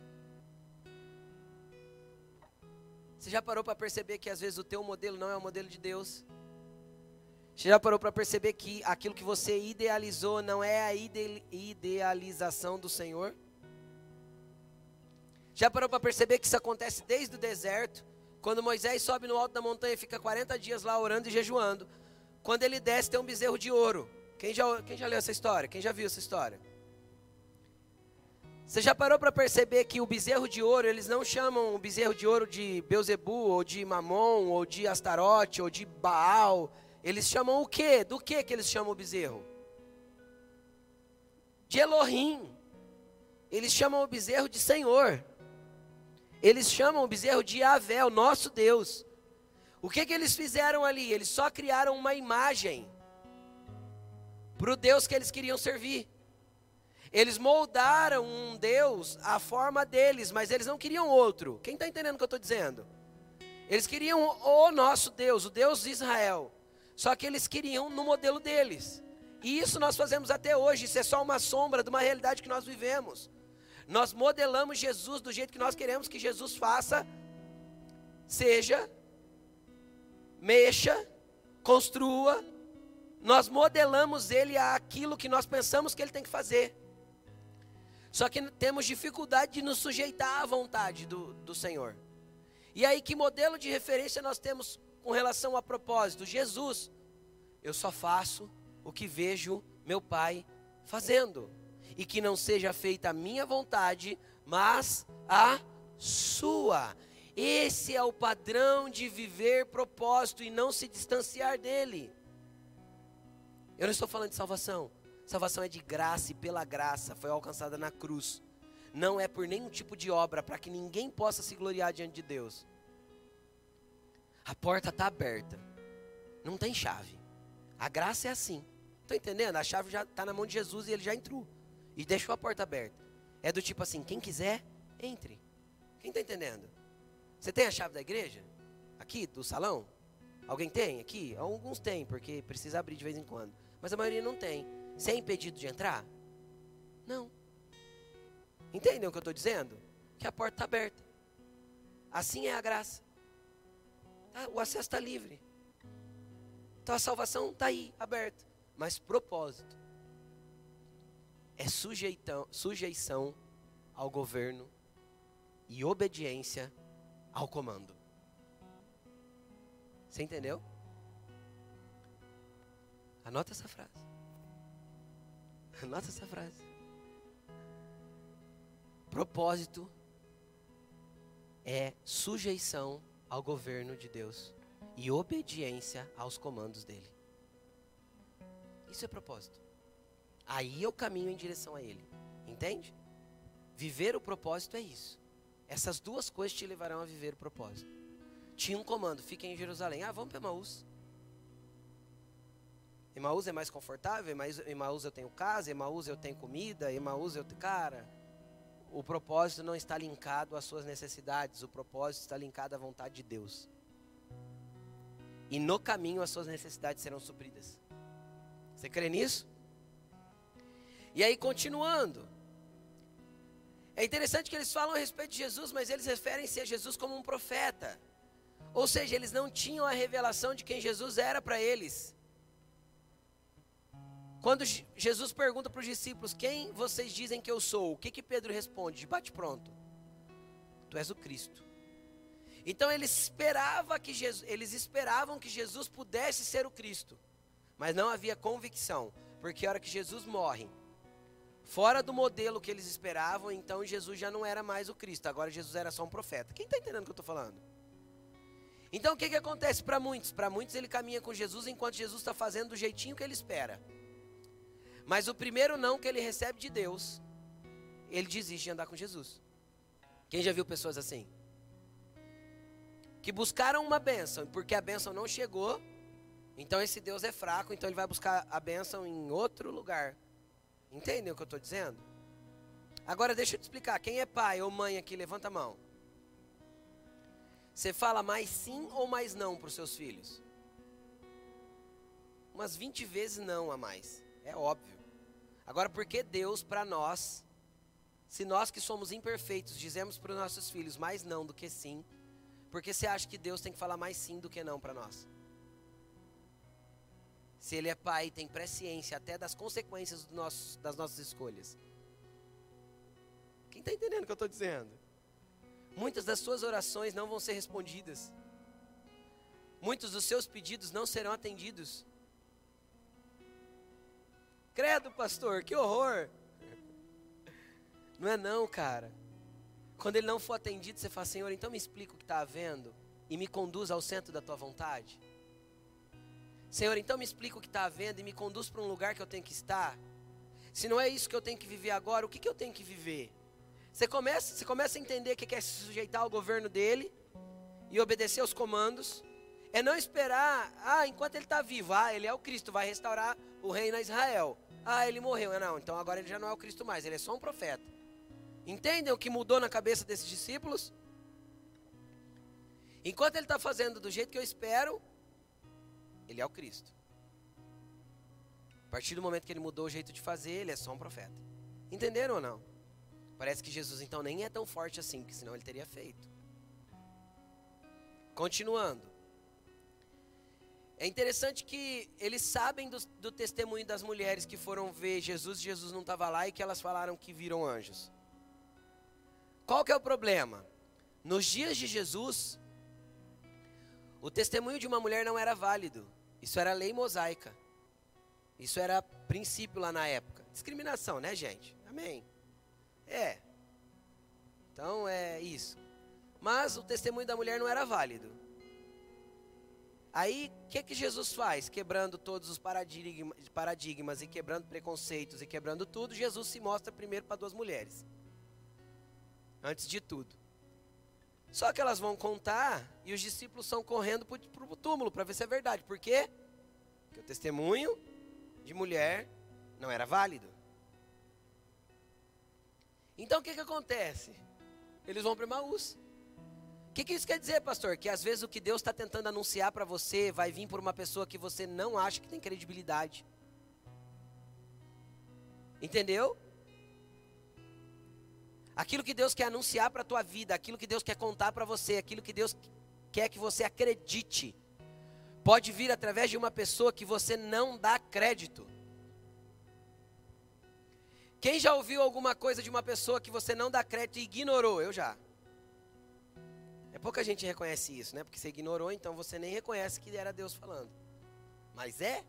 Você já parou para perceber que às vezes o teu modelo não é o modelo de Deus? Você já parou para perceber que aquilo que você idealizou não é a ide idealização do Senhor? Já parou para perceber que isso acontece desde o deserto? Quando Moisés sobe no alto da montanha fica 40 dias lá orando e jejuando. Quando ele desce, tem um bezerro de ouro. Quem já, quem já leu essa história? Quem já viu essa história? Você já parou para perceber que o bezerro de ouro, eles não chamam o bezerro de ouro de Beuzebu, ou de Mamon, ou de Astarote, ou de Baal. Eles chamam o quê? Do que que eles chamam o bezerro? De Elohim. Eles chamam o bezerro de Senhor. Eles chamam o bezerro de Yahvé, o nosso Deus. O que, que eles fizeram ali? Eles só criaram uma imagem para o Deus que eles queriam servir. Eles moldaram um Deus à forma deles, mas eles não queriam outro. Quem está entendendo o que eu estou dizendo? Eles queriam o nosso Deus, o Deus de Israel. Só que eles queriam no modelo deles. E isso nós fazemos até hoje. Isso é só uma sombra de uma realidade que nós vivemos. Nós modelamos Jesus do jeito que nós queremos que Jesus faça, seja, mexa, construa. Nós modelamos ele aquilo que nós pensamos que ele tem que fazer. Só que temos dificuldade de nos sujeitar à vontade do, do Senhor. E aí, que modelo de referência nós temos com relação a propósito? Jesus. Eu só faço o que vejo meu Pai fazendo e que não seja feita a minha vontade, mas a sua. Esse é o padrão de viver propósito e não se distanciar dele. Eu não estou falando de salvação. Salvação é de graça e pela graça foi alcançada na cruz. Não é por nenhum tipo de obra para que ninguém possa se gloriar diante de Deus. A porta está aberta. Não tem chave. A graça é assim. Estou entendendo? A chave já está na mão de Jesus e ele já entrou e deixou a porta aberta. É do tipo assim: quem quiser, entre. Quem está entendendo? Você tem a chave da igreja? Aqui, do salão? Alguém tem aqui? Alguns têm, porque precisa abrir de vez em quando. Mas a maioria não tem. Você é impedido de entrar? Não. Entendem o que eu estou dizendo? Que a porta está aberta. Assim é a graça. Tá? O acesso está livre. Então a salvação está aí, aberta. Mas propósito é sujeitão, sujeição ao governo e obediência ao comando. Você entendeu? Anota essa frase. Anota essa frase. Propósito é sujeição ao governo de Deus e obediência aos comandos dele. Isso é propósito. Aí eu caminho em direção a Ele. Entende? Viver o propósito é isso. Essas duas coisas te levarão a viver o propósito. Tinha um comando: fiquem em Jerusalém. Ah, vamos para Emaús. Emaús é mais confortável, Emaús, eu tenho casa, Emaús eu tenho comida, Emaús eu tenho. Cara, o propósito não está linkado às suas necessidades, o propósito está linkado à vontade de Deus. E no caminho as suas necessidades serão supridas. Você crê nisso? E aí, continuando. É interessante que eles falam a respeito de Jesus, mas eles referem-se a Jesus como um profeta. Ou seja, eles não tinham a revelação de quem Jesus era para eles. Quando Jesus pergunta para os discípulos: Quem vocês dizem que eu sou? O que, que Pedro responde? De bate pronto: Tu és o Cristo. Então eles esperavam que Jesus, eles esperavam que Jesus pudesse ser o Cristo, mas não havia convicção, porque a hora que Jesus morre, fora do modelo que eles esperavam, então Jesus já não era mais o Cristo, agora Jesus era só um profeta. Quem está entendendo o que eu estou falando? Então o que, que acontece para muitos? Para muitos ele caminha com Jesus enquanto Jesus está fazendo do jeitinho que ele espera. Mas o primeiro não que ele recebe de Deus, ele desiste de andar com Jesus. Quem já viu pessoas assim? Que buscaram uma bênção, porque a bênção não chegou, então esse Deus é fraco, então ele vai buscar a bênção em outro lugar. Entendem o que eu estou dizendo? Agora deixa eu te explicar. Quem é pai ou mãe aqui, levanta a mão. Você fala mais sim ou mais não para os seus filhos? Umas 20 vezes não a mais. É óbvio. Agora, por que Deus para nós, se nós que somos imperfeitos, dizemos para os nossos filhos mais não do que sim, por que você acha que Deus tem que falar mais sim do que não para nós? Se Ele é Pai, tem presciência até das consequências nosso, das nossas escolhas. Quem está entendendo o que eu estou dizendo? Muitas das suas orações não vão ser respondidas. Muitos dos seus pedidos não serão atendidos. Credo, pastor, que horror. Não é não, cara. Quando ele não for atendido, você fala, Senhor, então me explica o que está havendo e me conduz ao centro da tua vontade. Senhor, então me explica o que está havendo e me conduz para um lugar que eu tenho que estar. Se não é isso que eu tenho que viver agora, o que, que eu tenho que viver? Você começa, você começa a entender que quer se sujeitar ao governo dele e obedecer aos comandos. É não esperar, ah, enquanto ele está vivo, ah, ele é o Cristo, vai restaurar o reino a Israel. Ah, ele morreu. Não, então agora ele já não é o Cristo mais, ele é só um profeta. Entendem o que mudou na cabeça desses discípulos? Enquanto ele está fazendo do jeito que eu espero, ele é o Cristo. A partir do momento que ele mudou o jeito de fazer, ele é só um profeta. Entenderam ou não? Parece que Jesus então nem é tão forte assim, porque senão ele teria feito. Continuando. É interessante que eles sabem do, do testemunho das mulheres que foram ver Jesus, Jesus não estava lá e que elas falaram que viram anjos. Qual que é o problema? Nos dias de Jesus, o testemunho de uma mulher não era válido. Isso era lei mosaica. Isso era princípio lá na época. Discriminação, né, gente? Amém. É. Então é isso. Mas o testemunho da mulher não era válido. Aí, o que, que Jesus faz? Quebrando todos os paradigmas e quebrando preconceitos e quebrando tudo, Jesus se mostra primeiro para duas mulheres. Antes de tudo. Só que elas vão contar e os discípulos estão correndo para o túmulo para ver se é verdade. Por quê? Porque o testemunho de mulher não era válido. Então o que, que acontece? Eles vão para Maús que, que isso quer dizer, pastor? Que às vezes o que Deus está tentando anunciar para você vai vir por uma pessoa que você não acha que tem credibilidade. Entendeu? Aquilo que Deus quer anunciar para a tua vida, aquilo que Deus quer contar para você, aquilo que Deus quer que você acredite, pode vir através de uma pessoa que você não dá crédito. Quem já ouviu alguma coisa de uma pessoa que você não dá crédito e ignorou? Eu já. É pouca gente reconhece isso, né? Porque você ignorou, então você nem reconhece que era Deus falando. Mas é?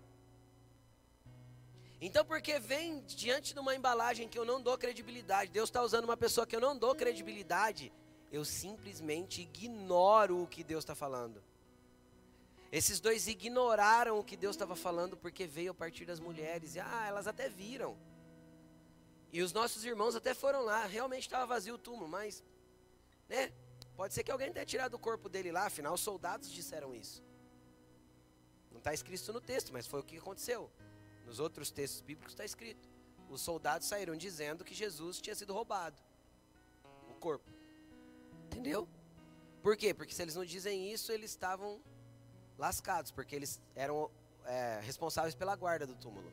Então, porque vem diante de uma embalagem que eu não dou credibilidade, Deus está usando uma pessoa que eu não dou credibilidade, eu simplesmente ignoro o que Deus está falando. Esses dois ignoraram o que Deus estava falando porque veio a partir das mulheres. E, ah, elas até viram. E os nossos irmãos até foram lá. Realmente estava vazio o túmulo, mas Né? Pode ser que alguém tenha tirado o corpo dele lá, afinal os soldados disseram isso. Não está escrito no texto, mas foi o que aconteceu. Nos outros textos bíblicos está escrito. Os soldados saíram dizendo que Jesus tinha sido roubado. O corpo. Entendeu? Por quê? Porque se eles não dizem isso, eles estavam lascados, porque eles eram é, responsáveis pela guarda do túmulo.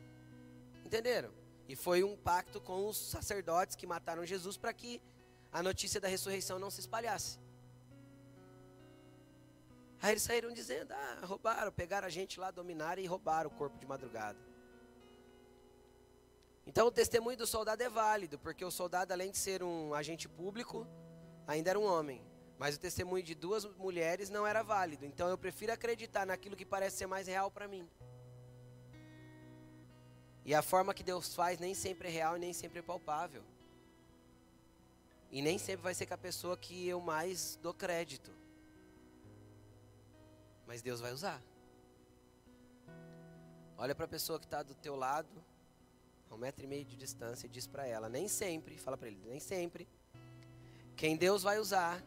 Entenderam? E foi um pacto com os sacerdotes que mataram Jesus para que a notícia da ressurreição não se espalhasse. Aí eles saíram dizendo: ah, roubaram, pegaram a gente lá, dominaram e roubaram o corpo de madrugada. Então o testemunho do soldado é válido, porque o soldado, além de ser um agente público, ainda era um homem. Mas o testemunho de duas mulheres não era válido. Então eu prefiro acreditar naquilo que parece ser mais real para mim. E a forma que Deus faz nem sempre é real e nem sempre é palpável. E nem sempre vai ser com a pessoa que eu mais dou crédito. Mas Deus vai usar. Olha para a pessoa que está do teu lado, a um metro e meio de distância, e diz para ela, nem sempre, fala para ele, nem sempre, quem Deus vai usar,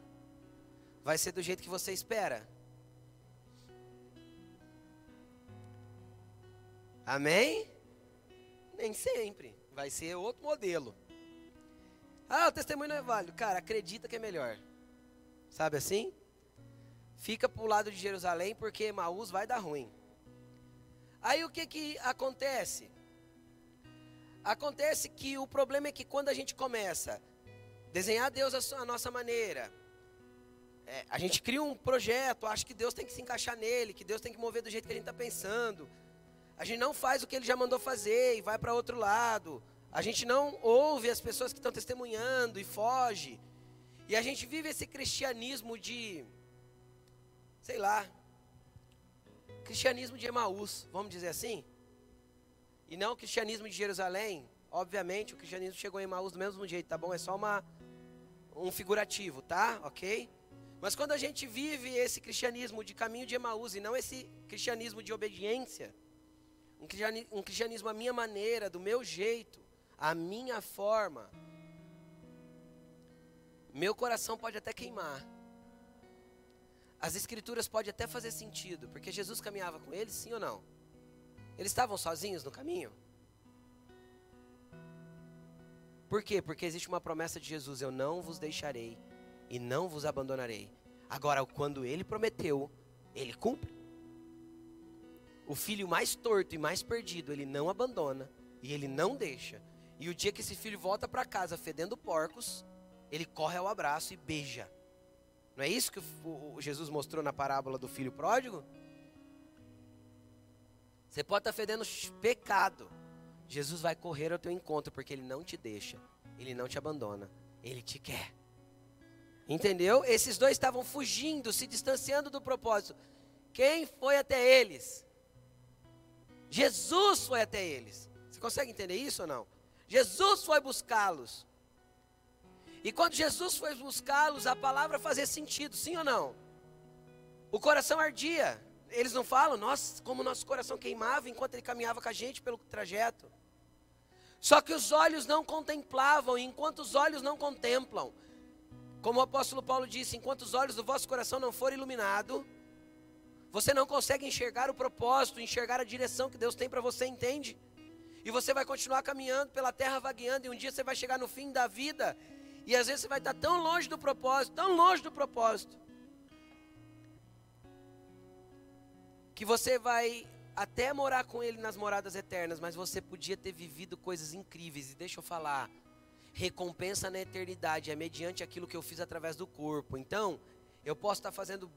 vai ser do jeito que você espera. Amém? Nem sempre. Vai ser outro modelo. Ah, o testemunho não é válido. Cara, acredita que é melhor. Sabe assim? Fica para o lado de Jerusalém porque Maús vai dar ruim. Aí o que que acontece? Acontece que o problema é que quando a gente começa a desenhar Deus a nossa maneira, é, a gente cria um projeto, acha que Deus tem que se encaixar nele, que Deus tem que mover do jeito que a gente está pensando. A gente não faz o que ele já mandou fazer e vai para outro lado. A gente não ouve as pessoas que estão testemunhando e foge. E a gente vive esse cristianismo de sei lá, cristianismo de Emaús, vamos dizer assim? E não o cristianismo de Jerusalém. Obviamente, o cristianismo chegou em Emaús do mesmo jeito, tá bom? É só uma, um figurativo, tá? Ok? Mas quando a gente vive esse cristianismo de caminho de Emaús e não esse cristianismo de obediência, um cristianismo, um cristianismo à minha maneira, do meu jeito, à minha forma, meu coração pode até queimar. As escrituras podem até fazer sentido, porque Jesus caminhava com eles, sim ou não? Eles estavam sozinhos no caminho? Por quê? Porque existe uma promessa de Jesus: Eu não vos deixarei e não vos abandonarei. Agora, quando ele prometeu, ele cumpre. O filho mais torto e mais perdido, ele não abandona e ele não deixa. E o dia que esse filho volta para casa fedendo porcos, ele corre ao abraço e beija. Não é isso que o, Jesus mostrou na parábola do filho pródigo? Você pode estar fedendo pecado. Jesus vai correr ao teu encontro porque ele não te deixa, ele não te abandona, ele te quer. Entendeu? Esses dois estavam fugindo, se distanciando do propósito. Quem foi até eles? Jesus foi até eles. Você consegue entender isso ou não? Jesus foi buscá-los. E quando Jesus foi buscá-los, a palavra fazia sentido, sim ou não? O coração ardia. Eles não falam, nós, como nosso coração queimava enquanto ele caminhava com a gente pelo trajeto. Só que os olhos não contemplavam, e enquanto os olhos não contemplam, como o apóstolo Paulo disse, enquanto os olhos do vosso coração não forem iluminados, você não consegue enxergar o propósito, enxergar a direção que Deus tem para você, entende? E você vai continuar caminhando pela terra vagueando, e um dia você vai chegar no fim da vida e às vezes você vai estar tão longe do propósito, tão longe do propósito, que você vai até morar com ele nas moradas eternas, mas você podia ter vivido coisas incríveis. E deixa eu falar, recompensa na eternidade é mediante aquilo que eu fiz através do corpo. Então, eu posso estar fazendo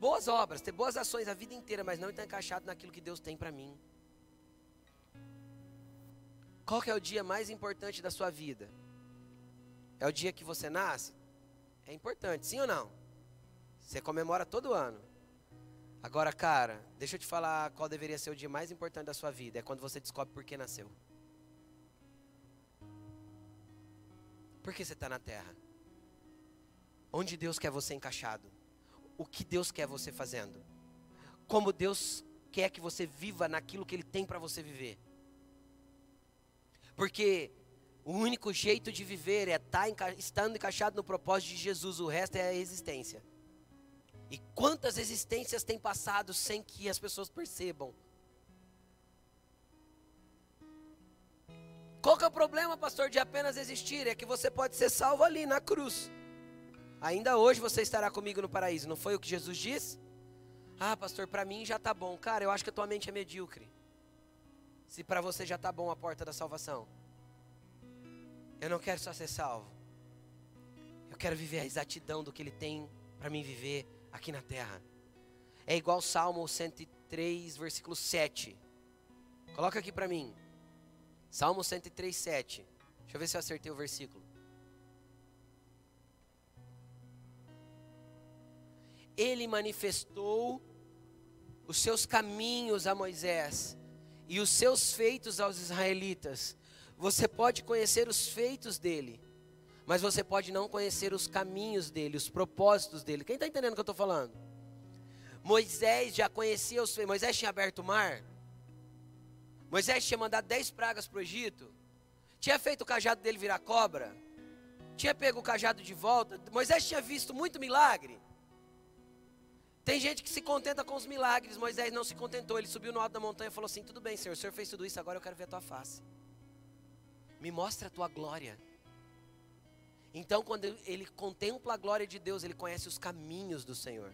boas obras, ter boas ações a vida inteira, mas não estar encaixado naquilo que Deus tem para mim. Qual que é o dia mais importante da sua vida? É o dia que você nasce? É importante, sim ou não? Você comemora todo ano. Agora, cara, deixa eu te falar qual deveria ser o dia mais importante da sua vida. É quando você descobre por que nasceu. Por que você está na terra? Onde Deus quer você encaixado? O que Deus quer você fazendo? Como Deus quer que você viva naquilo que Ele tem para você viver? Porque O único jeito de viver é estar tá estando encaixado no propósito de Jesus, o resto é a existência. E quantas existências têm passado sem que as pessoas percebam? Qual que é o problema, pastor, de apenas existir? É que você pode ser salvo ali na cruz. Ainda hoje você estará comigo no paraíso. Não foi o que Jesus disse? Ah, pastor, para mim já está bom. Cara, eu acho que a tua mente é medíocre. Se para você já está bom a porta da salvação. Eu não quero só ser salvo. Eu quero viver a exatidão do que Ele tem para mim viver aqui na terra. É igual Salmo 103, versículo 7. Coloca aqui para mim. Salmo 103, 7. Deixa eu ver se eu acertei o versículo. Ele manifestou os seus caminhos a Moisés e os seus feitos aos israelitas. Você pode conhecer os feitos dele, mas você pode não conhecer os caminhos dele, os propósitos dele. Quem está entendendo o que eu estou falando? Moisés já conhecia os. Moisés tinha aberto o mar. Moisés tinha mandado dez pragas para o Egito. Tinha feito o cajado dele virar cobra. Tinha pego o cajado de volta. Moisés tinha visto muito milagre. Tem gente que se contenta com os milagres. Moisés não se contentou. Ele subiu no alto da montanha e falou assim: Tudo bem, Senhor, o Senhor fez tudo isso, agora eu quero ver a tua face. Me mostra a tua glória. Então, quando ele contempla a glória de Deus, ele conhece os caminhos do Senhor.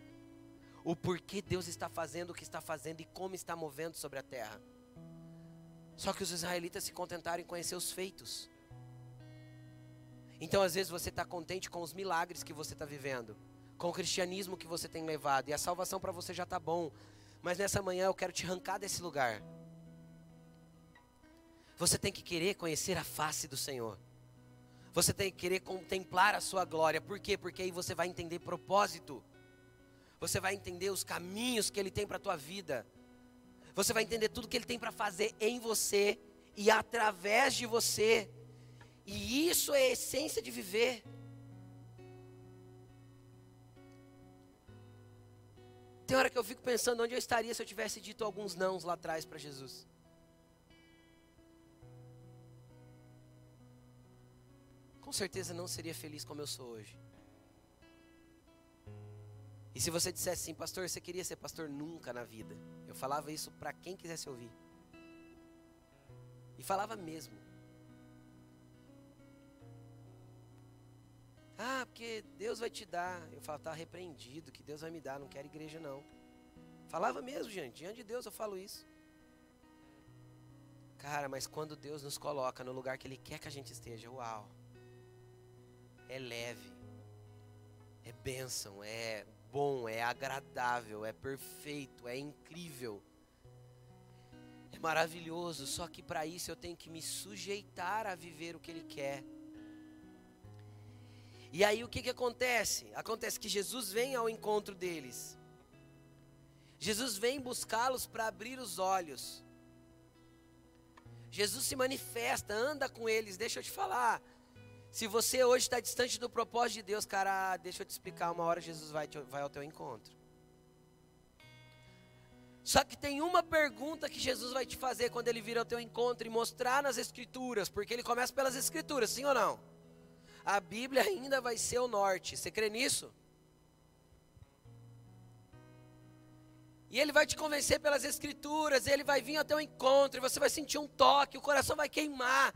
O porquê Deus está fazendo o que está fazendo e como está movendo sobre a terra. Só que os israelitas se contentaram em conhecer os feitos. Então, às vezes, você está contente com os milagres que você está vivendo, com o cristianismo que você tem levado, e a salvação para você já está bom. Mas nessa manhã eu quero te arrancar desse lugar. Você tem que querer conhecer a face do Senhor. Você tem que querer contemplar a sua glória. Por quê? Porque aí você vai entender propósito. Você vai entender os caminhos que ele tem para a tua vida. Você vai entender tudo que ele tem para fazer em você e através de você. E isso é a essência de viver. Tem hora que eu fico pensando onde eu estaria se eu tivesse dito alguns nãos lá atrás para Jesus. Com certeza não seria feliz como eu sou hoje. E se você dissesse assim, pastor, você queria ser pastor nunca na vida? Eu falava isso para quem quisesse ouvir. E falava mesmo. Ah, porque Deus vai te dar. Eu falava, tá repreendido, que Deus vai me dar, não quero igreja não. Falava mesmo, gente, diante de Deus eu falo isso. Cara, mas quando Deus nos coloca no lugar que Ele quer que a gente esteja, uau é leve, é bênção, é bom, é agradável, é perfeito, é incrível. É maravilhoso, só que para isso eu tenho que me sujeitar a viver o que Ele quer. E aí o que, que acontece? Acontece que Jesus vem ao encontro deles. Jesus vem buscá-los para abrir os olhos. Jesus se manifesta, anda com eles. Deixa eu te falar, se você hoje está distante do propósito de Deus, cara, deixa eu te explicar, uma hora Jesus vai, te, vai ao teu encontro. Só que tem uma pergunta que Jesus vai te fazer quando ele vir ao teu encontro e mostrar nas escrituras, porque ele começa pelas escrituras, sim ou não? A Bíblia ainda vai ser o norte. Você crê nisso? E ele vai te convencer pelas escrituras, ele vai vir ao teu encontro, e você vai sentir um toque, o coração vai queimar.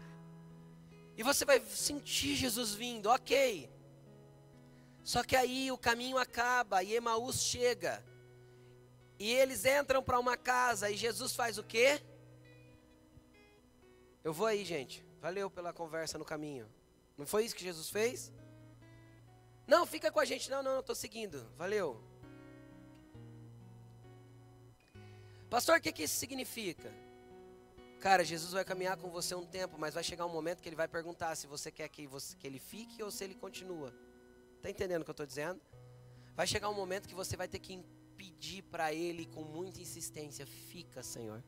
E você vai sentir Jesus vindo, ok. Só que aí o caminho acaba e Emaús chega. E eles entram para uma casa e Jesus faz o quê? Eu vou aí, gente. Valeu pela conversa no caminho. Não foi isso que Jesus fez? Não, fica com a gente. Não, não, estou seguindo. Valeu. Pastor, o que, que isso significa? Cara, Jesus vai caminhar com você um tempo, mas vai chegar um momento que ele vai perguntar se você quer que, você, que ele fique ou se ele continua. Está entendendo o que eu estou dizendo? Vai chegar um momento que você vai ter que pedir para ele com muita insistência: fica, Senhor.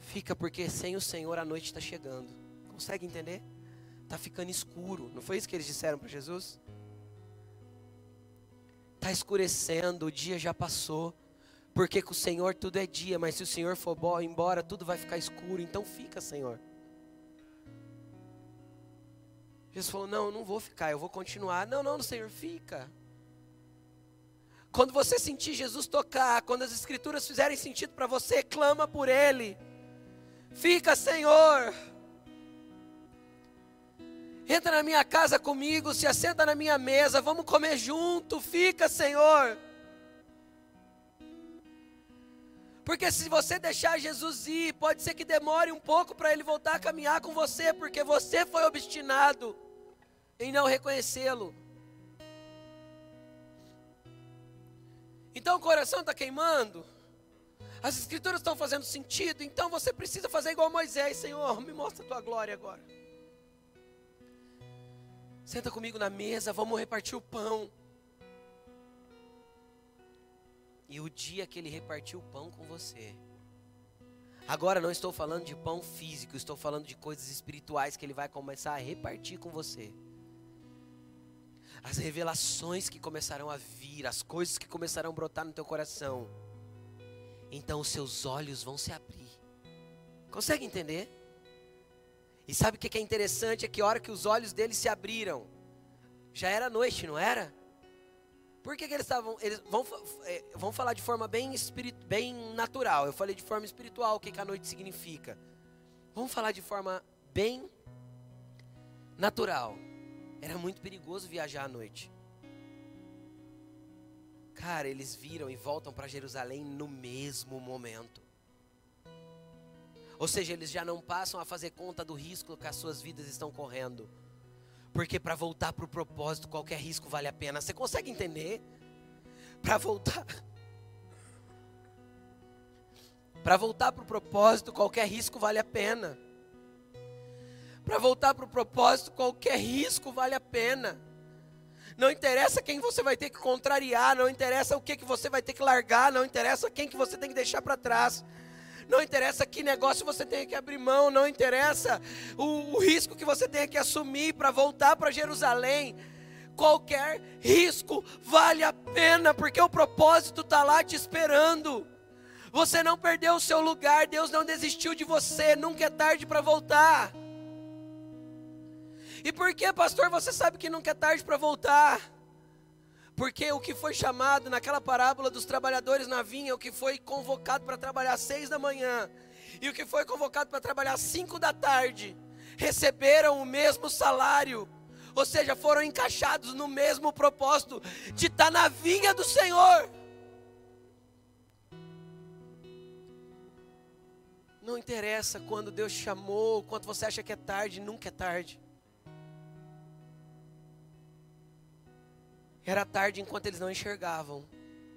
Fica, porque sem o Senhor a noite está chegando. Consegue entender? Está ficando escuro. Não foi isso que eles disseram para Jesus? Está escurecendo, o dia já passou. Porque com o Senhor tudo é dia, mas se o Senhor for embora, tudo vai ficar escuro. Então fica, Senhor. Jesus falou: Não, eu não vou ficar, eu vou continuar. Não, não, Senhor, fica. Quando você sentir Jesus tocar, quando as escrituras fizerem sentido para você, clama por Ele. Fica, Senhor. Entra na minha casa comigo, se assenta na minha mesa, vamos comer junto. Fica, Senhor. Porque se você deixar Jesus ir, pode ser que demore um pouco para ele voltar a caminhar com você, porque você foi obstinado em não reconhecê-lo. Então o coração está queimando, as escrituras estão fazendo sentido, então você precisa fazer igual Moisés, Senhor, me mostra a tua glória agora. Senta comigo na mesa, vamos repartir o pão. E o dia que ele repartiu o pão com você. Agora não estou falando de pão físico, estou falando de coisas espirituais que ele vai começar a repartir com você. As revelações que começarão a vir, as coisas que começarão a brotar no teu coração. Então os seus olhos vão se abrir. Consegue entender? E sabe o que é interessante? É que a hora que os olhos dele se abriram, já era noite, não era? Por que, que eles estavam. Eles vão, é, vão falar de forma bem, espirit, bem natural. Eu falei de forma espiritual o que, que a noite significa. Vamos falar de forma bem natural. Era muito perigoso viajar à noite. Cara, eles viram e voltam para Jerusalém no mesmo momento. Ou seja, eles já não passam a fazer conta do risco que as suas vidas estão correndo. Porque para voltar para o propósito, qualquer risco vale a pena. Você consegue entender? Para voltar. Para voltar para o propósito, qualquer risco vale a pena. Para voltar para o propósito, qualquer risco vale a pena. Não interessa quem você vai ter que contrariar, não interessa o que, que você vai ter que largar, não interessa quem que você tem que deixar para trás não interessa que negócio você tenha que abrir mão, não interessa o, o risco que você tenha que assumir para voltar para Jerusalém. Qualquer risco vale a pena, porque o propósito está lá te esperando. Você não perdeu o seu lugar, Deus não desistiu de você, nunca é tarde para voltar. E por que, pastor, você sabe que nunca é tarde para voltar? Porque o que foi chamado naquela parábola dos trabalhadores na vinha, o que foi convocado para trabalhar às seis da manhã, e o que foi convocado para trabalhar às cinco da tarde, receberam o mesmo salário, ou seja, foram encaixados no mesmo propósito de estar na vinha do Senhor. Não interessa quando Deus chamou, quanto você acha que é tarde, nunca é tarde. Era tarde enquanto eles não enxergavam.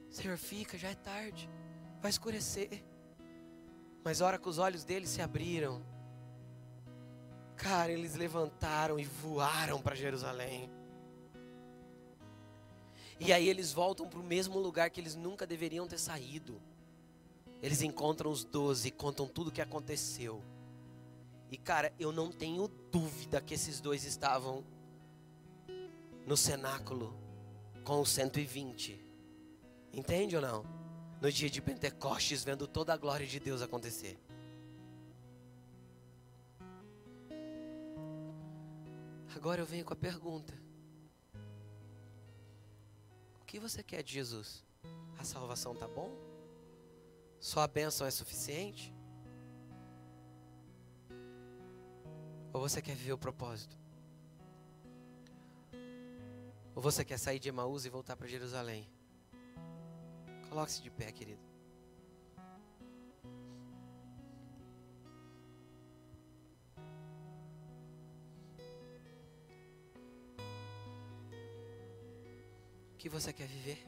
Senhor, fica, já é tarde. Vai escurecer. Mas a hora que os olhos deles se abriram, cara, eles levantaram e voaram para Jerusalém. E aí eles voltam para o mesmo lugar que eles nunca deveriam ter saído. Eles encontram os doze, contam tudo o que aconteceu. E cara, eu não tenho dúvida que esses dois estavam no cenáculo com os 120. Entende ou não? No dia de Pentecostes, vendo toda a glória de Deus acontecer. Agora eu venho com a pergunta: O que você quer de Jesus? A salvação tá bom? Só a bênção é suficiente? Ou você quer viver o propósito? Ou você quer sair de Emaús e voltar para Jerusalém? Coloque-se de pé, querido. O que você quer viver?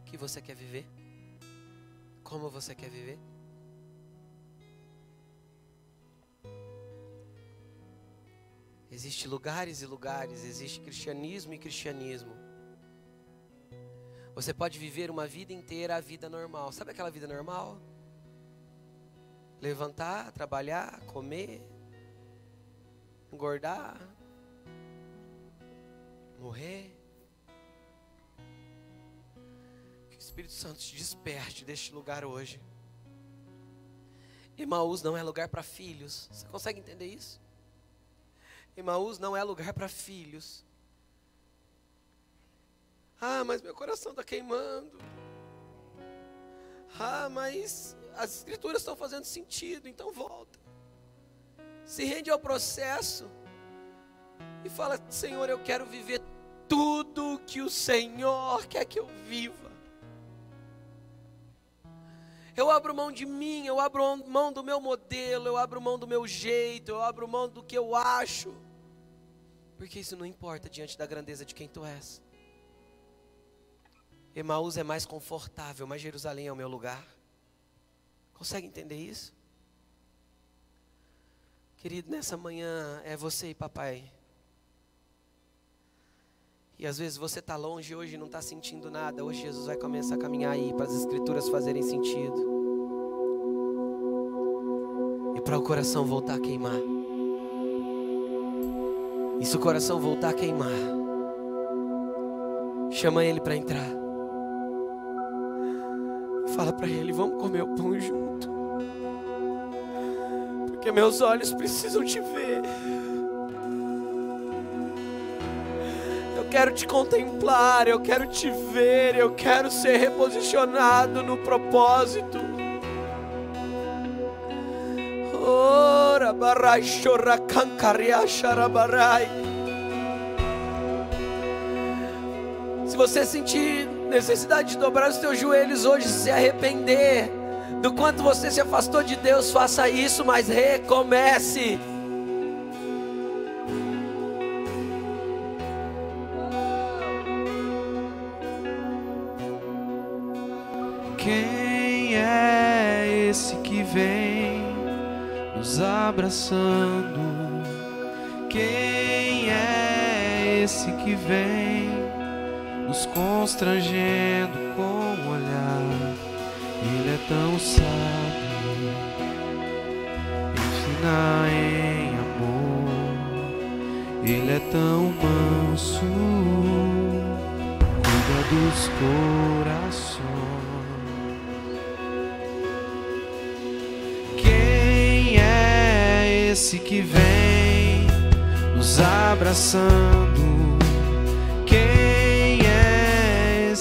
O que você quer viver? Como você quer viver? Existem lugares e lugares, existe cristianismo e cristianismo. Você pode viver uma vida inteira a vida normal. Sabe aquela vida normal? Levantar, trabalhar, comer, engordar, morrer. Que o Espírito Santo te desperte deste lugar hoje. Emaús não é lugar para filhos. Você consegue entender isso? Emaús não é lugar para filhos. Ah, mas meu coração está queimando. Ah, mas as escrituras estão fazendo sentido, então volta. Se rende ao processo e fala: Senhor, eu quero viver tudo que o Senhor quer que eu viva. Eu abro mão de mim, eu abro mão do meu modelo, eu abro mão do meu jeito, eu abro mão do que eu acho. Porque isso não importa diante da grandeza de quem tu és. Emaús é mais confortável, mas Jerusalém é o meu lugar. Consegue entender isso? Querido, nessa manhã é você e papai. E às vezes você está longe hoje e não está sentindo nada. Hoje Jesus vai começar a caminhar aí para as escrituras fazerem sentido. E para o coração voltar a queimar. E se o coração voltar a queimar, chama ele para entrar. Fala para ele, vamos comer o pão junto. Porque meus olhos precisam te ver. Eu quero te contemplar, eu quero te ver, eu quero ser reposicionado no propósito. Ora, barai, chora, cancaria, xarabarai. Se você sentir necessidade de dobrar os teus joelhos hoje, se arrepender do quanto você se afastou de Deus, faça isso, mas recomece. Abraçando? Quem é esse que vem nos constrangendo com o olhar? Ele é tão sábio, ensina em amor. Ele é tão manso, cuida dos corações. Esse que vem nos abraçando?